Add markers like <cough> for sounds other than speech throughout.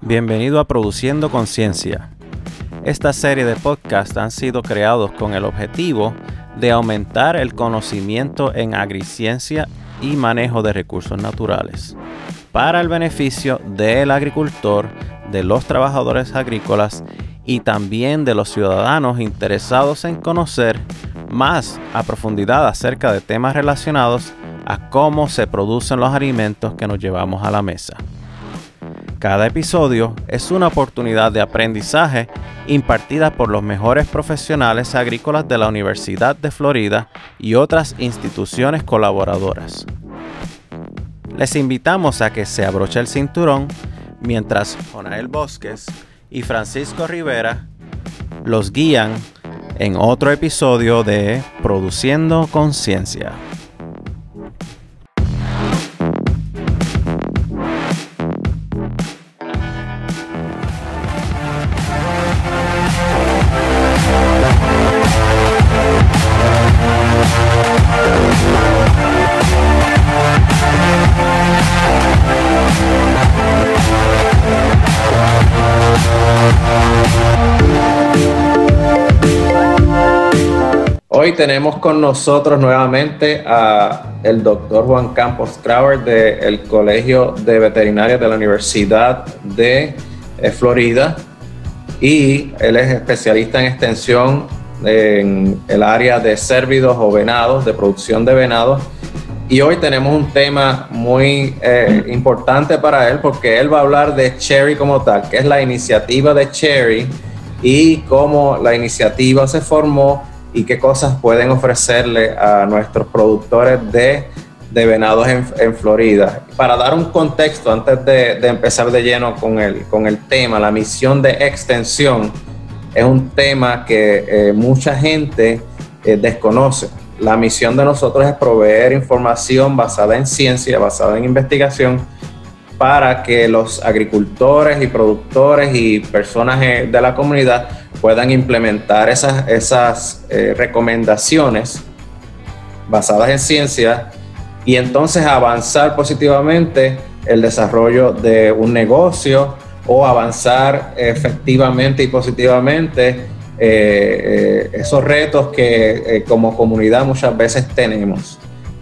Bienvenido a Produciendo Conciencia. Esta serie de podcasts han sido creados con el objetivo de aumentar el conocimiento en agriciencia y manejo de recursos naturales para el beneficio del agricultor, de los trabajadores agrícolas y también de los ciudadanos interesados en conocer más a profundidad acerca de temas relacionados a cómo se producen los alimentos que nos llevamos a la mesa. Cada episodio es una oportunidad de aprendizaje impartida por los mejores profesionales agrícolas de la Universidad de Florida y otras instituciones colaboradoras. Les invitamos a que se abroche el cinturón mientras Jonael Bosques y Francisco Rivera los guían en otro episodio de Produciendo Conciencia. Tenemos con nosotros nuevamente a el doctor Juan Campos Crauer del Colegio de Veterinarios de la Universidad de eh, Florida y él es especialista en extensión en el área de cérvidos o venados, de producción de venados. Y hoy tenemos un tema muy eh, importante para él porque él va a hablar de Cherry como tal, que es la iniciativa de Cherry y cómo la iniciativa se formó y qué cosas pueden ofrecerle a nuestros productores de, de venados en, Florida. Para dar un contexto, antes de, empezar de lleno con el, con el tema, la misión de extensión es un tema que eh, mucha gente eh, desconoce. La misión de nosotros es proveer información basada en ciencia, basada en investigación, para que los agricultores y productores y personas eh, de la comunidad puedan implementar esas, esas eh, recomendaciones basadas en ciencia y entonces avanzar positivamente el desarrollo de un negocio o avanzar efectivamente y positivamente eh, esos retos que como comunidad muchas veces tenemos.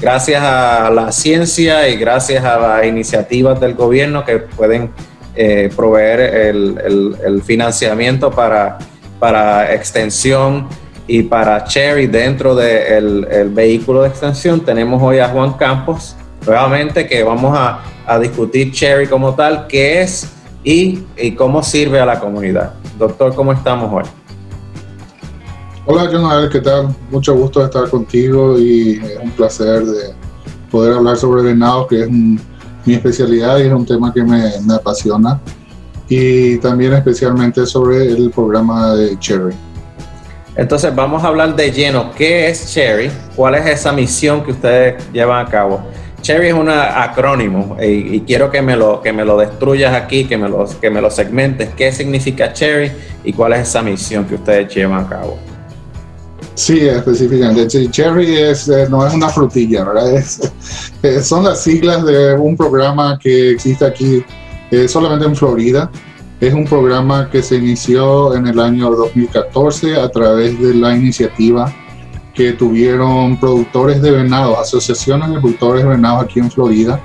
Gracias a la ciencia y gracias a las iniciativas del gobierno que pueden eh, proveer el, financiamiento para, para extensión y para Cherry dentro del vehículo de extensión. Tenemos hoy a Juan Campos, nuevamente que vamos a, discutir Cherry como tal, qué es y, y cómo sirve a la comunidad. Doctor, ¿cómo estamos hoy? Hola, Jonathan, ¿qué tal? Mucho gusto de estar contigo y es un placer de poder hablar sobre venado, que es mi especialidad y es un tema que me, apasiona. Y también especialmente sobre el programa de Cherry. Entonces vamos a hablar de lleno. ¿Qué es Cherry? ¿Cuál es esa misión que ustedes llevan a cabo? Cherry es un acrónimo y, quiero que me, lo, que me lo destruyas aquí, que me, lo, que me lo segmentes. ¿Qué significa Cherry y cuál es esa misión que ustedes llevan a cabo? Sí, específicamente. Cherry es, eh, no es una frutilla, ¿verdad? <laughs> son las siglas de un programa que existe aquí solamente en Florida. Es un programa que se inició en el año 2014 a través de la iniciativa que tuvieron productores de venados, asociaciones de productores de venados aquí en Florida,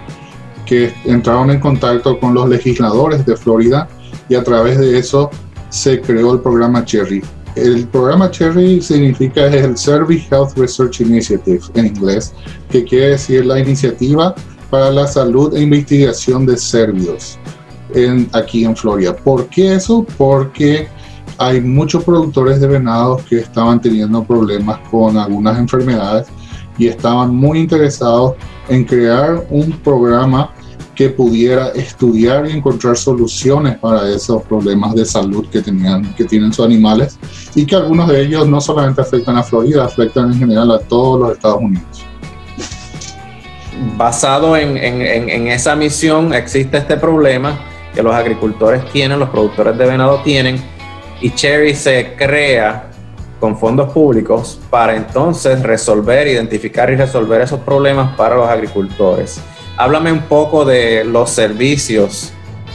que entraron en contacto con los legisladores de Florida y a través de eso se creó el programa Cherry el programa Cherry significa el Service Health Research Initiative en inglés, que quiere decir la iniciativa para la salud e investigación de cervios en, aquí en Florida. ¿Por qué eso? Porque hay muchos productores de venados que estaban teniendo problemas con algunas enfermedades y estaban muy interesados en crear un programa que pudiera estudiar y encontrar soluciones para esos problemas de salud que, tenían, que tienen sus animales y que algunos de ellos no solamente afectan a Florida, afectan en general a todos los Estados Unidos. Basado en, en, en esa misión existe este problema que los agricultores tienen, los productores de venado tienen, y Cherry se crea con fondos públicos para entonces resolver, identificar y resolver esos problemas para los agricultores. Háblame un poco de los servicios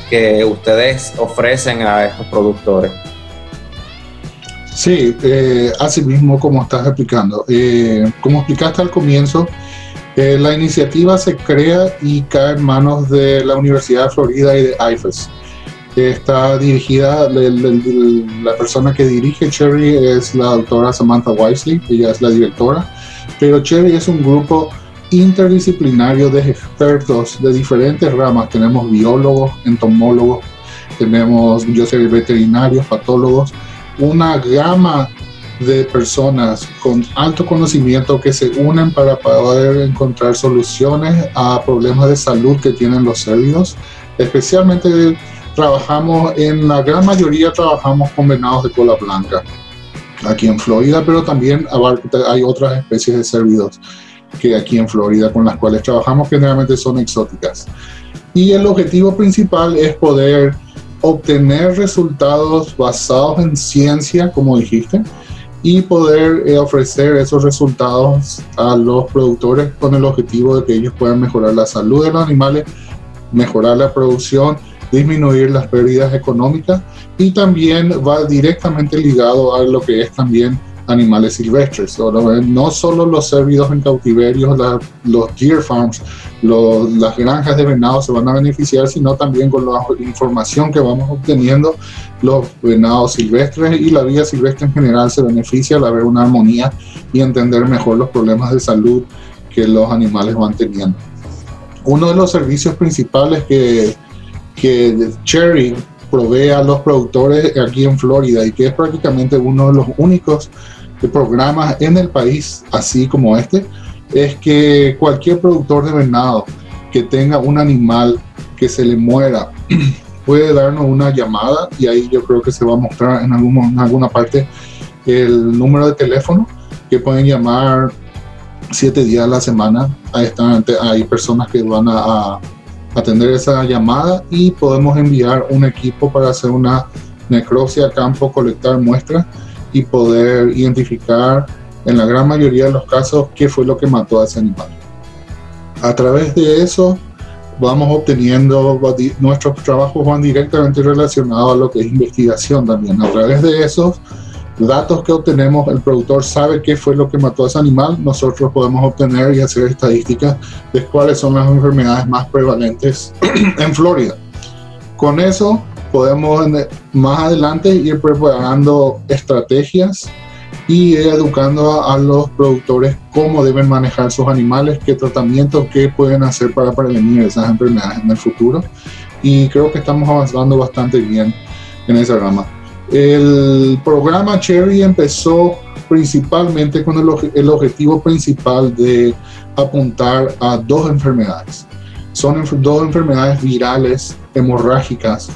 que ustedes ofrecen a estos productores. Sí, eh, así mismo como estás explicando. Eh, como explicaste al comienzo, eh, la iniciativa se crea y cae en manos de la Universidad de Florida y de IFES. Está dirigida, la persona que dirige Cherry es la doctora Samantha Wisely, ella es la directora, pero Cherry es un grupo interdisciplinario de expertos de diferentes ramas. Tenemos biólogos, entomólogos, tenemos, yo soy veterinarios, patólogos, una gama de personas con alto conocimiento que se unen para poder encontrar soluciones a problemas de salud que tienen los cerdos. Especialmente trabajamos, en la gran mayoría trabajamos con venados de cola blanca aquí en Florida, pero también hay otras especies de cerdos que aquí en Florida con las cuales trabajamos generalmente son exóticas. Y el objetivo principal es poder obtener resultados basados en ciencia, como dijiste, y poder eh, ofrecer esos resultados a los productores con el objetivo de que ellos puedan mejorar la salud de los animales, mejorar la producción, disminuir las pérdidas económicas y también va directamente ligado a lo que es también animales silvestres. No solo los cérvidos en cautiverio, los deer farms, las granjas de venado se van a beneficiar, sino también con la información que vamos obteniendo, los venados silvestres y la vida silvestre en general se beneficia al haber una armonía y entender mejor los problemas de salud que los animales van teniendo. Uno de los servicios principales que, que Cherry provee a los productores aquí en Florida y que es prácticamente uno de los únicos programas en el país, así como este, es que cualquier productor de venado que tenga un animal que se le muera <clears throat> puede darnos una llamada y ahí yo creo que se va a mostrar en, en alguna parte el número de teléfono que pueden llamar siete días a la semana. Ahí están, hay personas que van a, a atender esa llamada y podemos enviar un equipo para hacer una necropsia a campo, colectar muestras y poder identificar en la gran mayoría de los casos qué fue lo que mató a ese animal. A través de eso vamos obteniendo, nuestros trabajos van directamente relacionados a lo que es investigación también. A través de esos datos que obtenemos, el productor sabe qué fue lo que mató a ese animal, nosotros podemos obtener y hacer estadísticas de cuáles son las enfermedades más prevalentes <clears throat> en Florida. Con eso podemos más adelante ir preparando estrategias y educando a, los productores cómo deben manejar sus animales, qué tratamientos, qué pueden hacer para prevenir esas enfermedades en el futuro. Y creo que estamos avanzando bastante bien en esa rama. El programa Cherry empezó principalmente con el, el objetivo principal de apuntar a dos enfermedades. Son dos enfermedades virales hemorrágicas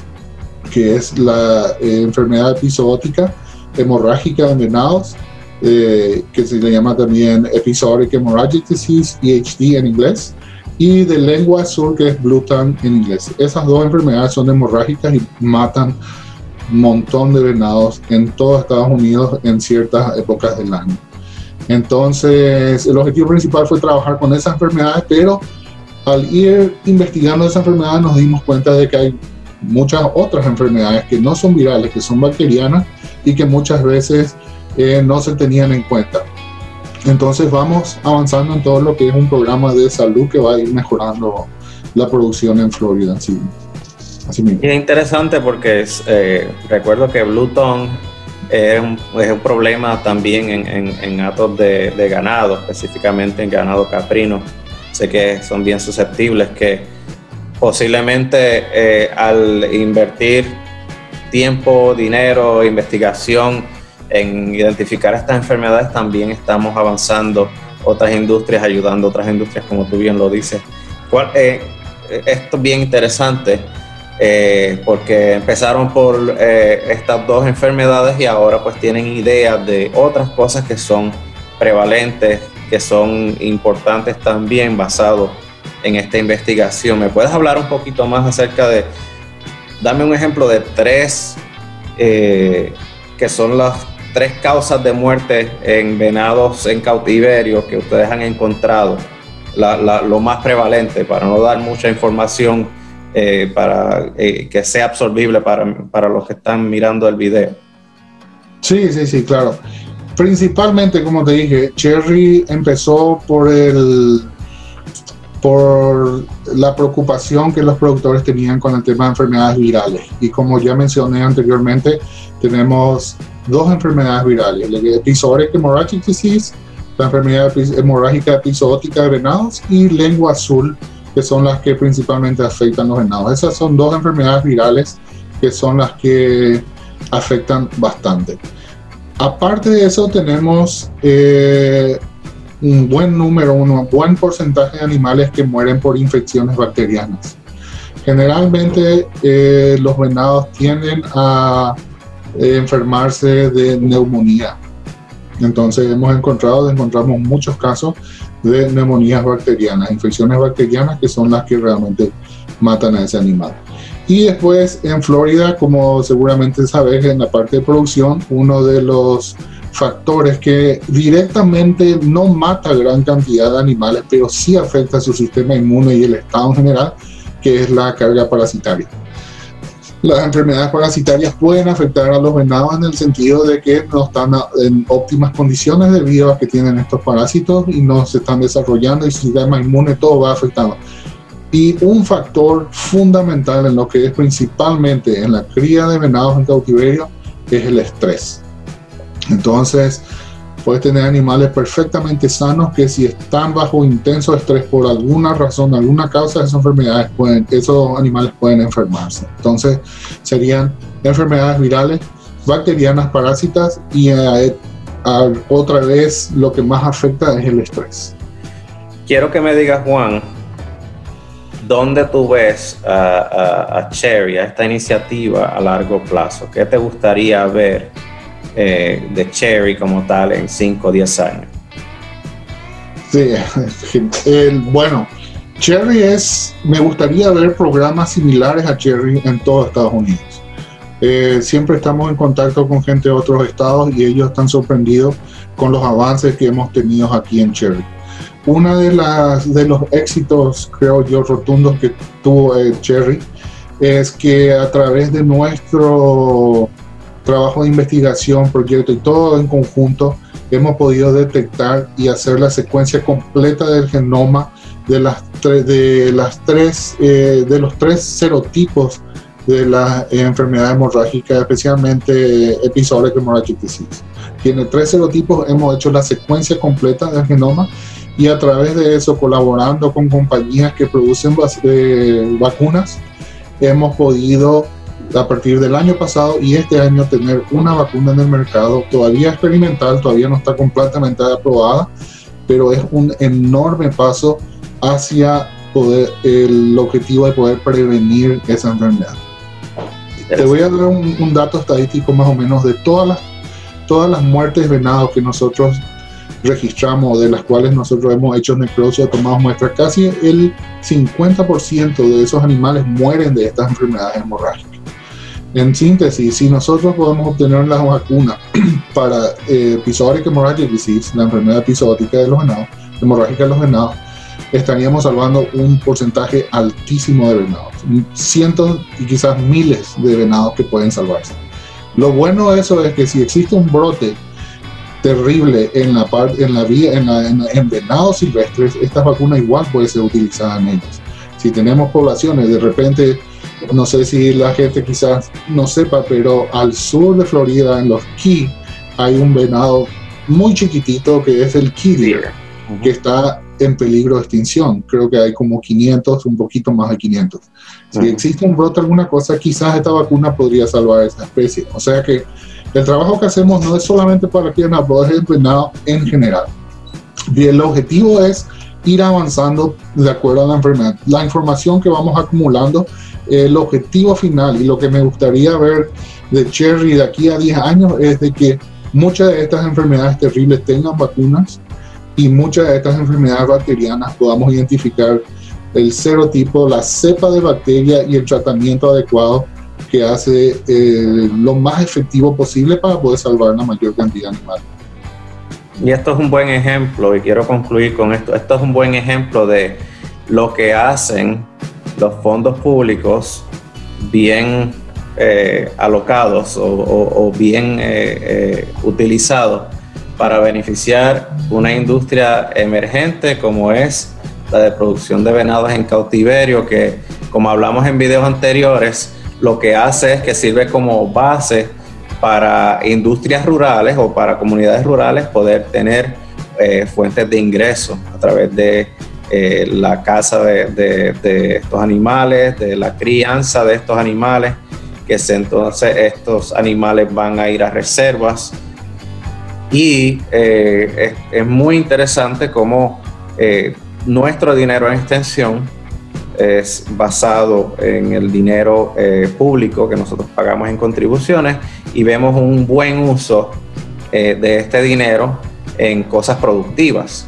que es la eh, enfermedad episódica hemorrágica de venados, eh, que se le llama también Episodic Hemorrhagic Disease, EHD en inglés, y de lengua azul, que es Blue Tongue en inglés. Esas dos enfermedades son hemorrágicas y matan montón de venados en todo Estados Unidos en ciertas épocas del año. Entonces, el objetivo principal fue trabajar con esas enfermedades, pero al ir investigando esa enfermedad nos dimos cuenta de que hay muchas otras enfermedades que no son virales, que son bacterianas y que muchas veces eh, no se tenían en cuenta. Entonces vamos avanzando en todo lo que es un programa de salud que va a ir mejorando la producción en Florida. Así, Y es interesante porque eh, recuerdo que Bluetooth es un, es un problema también en, en, atos de, ganado, específicamente en ganado caprino. Sé que son bien susceptibles, que posiblemente eh, al invertir tiempo, dinero, investigación en identificar estas enfermedades, también estamos avanzando otras industrias, ayudando otras industrias, como tú bien lo dices. Eh, esto es bien interesante eh, porque empezaron por estas dos enfermedades y ahora pues tienen ideas de otras cosas que son prevalentes, que son importantes también basados en esta investigación. ¿Me puedes hablar un poquito más acerca de, dame un ejemplo de tres eh, que son las tres causas de muerte en venados en cautiverio que ustedes han encontrado, lo más prevalente, para no dar mucha información eh, para eh, que sea absorbible para, para los que están mirando el video. Sí, sí, sí, claro. Principalmente, como te dije, Cherry empezó por el por la preocupación que los productores tenían con el tema de enfermedades virales. Y como ya mencioné anteriormente, tenemos dos enfermedades virales, el episodic hemorrhagic disease, la enfermedad hemorrágica episódica de venados y lengua azul, que son las que principalmente afectan los venados. Esas son dos enfermedades virales que son las que afectan bastante. Aparte de eso, tenemos eh, un buen número, un buen porcentaje de animales que mueren por infecciones bacterianas. Generalmente eh, los venados tienden a eh, enfermarse de neumonía. Entonces hemos encontrado, encontramos muchos casos de neumonías bacterianas, infecciones bacterianas que son las que realmente matan a ese animal. Y después en Florida, como seguramente sabes, en la parte de producción, uno de los factores que directamente no mata gran cantidad de animales, pero sí afecta su sistema inmune y el estado en general, que es la carga parasitaria. Las enfermedades parasitarias pueden afectar a los venados en el sentido de que no están en óptimas condiciones debido a que tienen estos parásitos y no se están desarrollando y su sistema inmune todo va afectado. Y un factor fundamental en lo que es principalmente en la cría de venados en cautiverio es el estrés entonces, puedes tener animales perfectamente sanos que si están bajo intenso estrés por alguna razón, alguna causa de esas enfermedades, pueden, esos animales pueden enfermarse. Entonces, serían enfermedades virales, bacterianas, parásitas y eh, otra vez lo que más afecta es el estrés. Quiero que me digas, Juan, ¿dónde tú ves a, a Cherry, a esta iniciativa a largo plazo? ¿Qué te gustaría ver? Eh, de Cherry como tal en 5 o 10 años. Sí, <laughs> bueno, Cherry es, me gustaría ver programas similares a Cherry en todos Estados Unidos. Eh, siempre estamos en contacto con gente de otros estados y ellos están sorprendidos con los avances que hemos tenido aquí en Cherry. Una de las de los éxitos, creo yo, rotundos que tuvo eh, Cherry es que a través de nuestro trabajo de investigación, proyecto y todo en conjunto, hemos podido detectar y hacer la secuencia completa del genoma de las, de las tres, eh, de los tres serotipos de la enfermedad hemorrágica, especialmente episodic hemorrhagic disease. Tiene tres serotipos, hemos hecho la secuencia completa del genoma y a través de eso, colaborando con compañías que producen eh, vacunas, hemos podido a partir del año pasado y este año tener una vacuna en el mercado, todavía experimental, todavía no está completamente aprobada, pero es un enorme paso hacia poder, el objetivo de poder prevenir esa enfermedad. Te voy a dar un, dato estadístico más o menos de todas las, todas las muertes de venado que nosotros registramos, de las cuales nosotros hemos hecho necrosis, tomado muestras, casi el 50% de esos animales mueren de estas enfermedades hemorrágicas. En síntesis, si nosotros podemos obtener la vacuna <clears throat> para eh, episodic hemorrhagic disease, la enfermedad episódica de los venados, hemorrágica de los venados, estaríamos salvando un porcentaje altísimo de venados, cientos y quizás miles de venados que pueden salvarse. Lo bueno de eso es que si existe un brote terrible en la parte en la vía en, en venados silvestres, esta vacuna igual puede ser utilizada en ellos. Si tenemos poblaciones de repente no sé si la gente quizás no sepa, pero al sur de Florida, en los Key, hay un venado muy chiquitito que es el Key Deer, que está en peligro de extinción. Creo que hay como 500, un poquito más de 500. Si existe un brote, alguna cosa, quizás esta vacuna podría salvar a esa especie. O sea que el trabajo que hacemos no es solamente para que es el venado en general. Y el objetivo es ir avanzando de acuerdo a la enfermedad. La información que vamos acumulando el objetivo final y lo que me gustaría ver de Cherry de aquí a 10 años es de que muchas de estas enfermedades terribles tengan vacunas y muchas de estas enfermedades bacterianas podamos identificar el serotipo, la cepa de bacteria y el tratamiento adecuado que hace eh, lo más efectivo posible para poder salvar la mayor cantidad de animales. Y esto es un buen ejemplo, y quiero concluir con esto, esto es un buen ejemplo de lo que hacen los fondos públicos bien eh, alocados o, bien eh, utilizados para beneficiar una industria emergente como es la de producción de venados en cautiverio, que como hablamos en videos anteriores, lo que hace es que sirve como base para industrias rurales o para comunidades rurales poder tener eh, fuentes de ingresos a través de eh, la caza de, estos animales, de la crianza de estos animales, que entonces estos animales van a ir a reservas. Y eh, es, es, muy interesante cómo nuestro dinero en extensión es basado en el dinero eh, público que nosotros pagamos en contribuciones y vemos un buen uso eh, de este dinero en cosas productivas.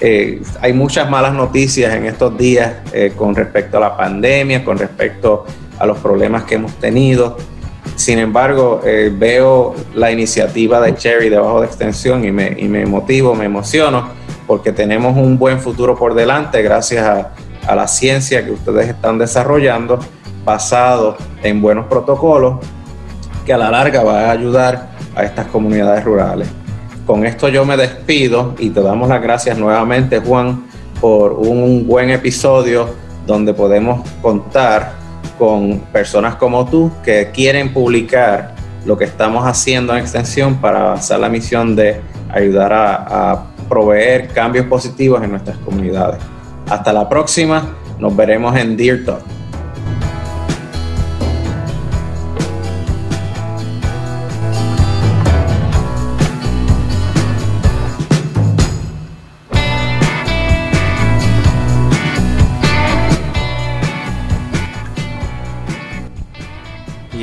Eh, hay muchas malas noticias en estos días con respecto a la pandemia, con respecto a los problemas que hemos tenido. Sin embargo, veo la iniciativa de Cherry debajo de extensión y me, y me motivo, me emociono, porque tenemos un buen futuro por delante gracias a a la ciencia que ustedes están desarrollando basado en buenos protocolos que a la larga va a ayudar a estas comunidades rurales. Con esto yo me despido y te damos las gracias nuevamente Juan por un buen episodio donde podemos contar con personas como tú que quieren publicar lo que estamos haciendo en extensión para avanzar la misión de ayudar a, a proveer cambios positivos en nuestras comunidades. Hasta la próxima, nos veremos en Deer Talk.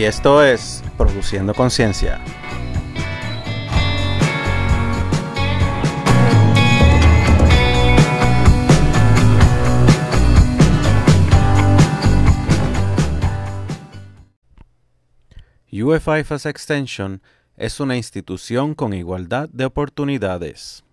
Y esto es Produciendo Conciencia. UFIFAS Extension es una institución con igualdad de oportunidades.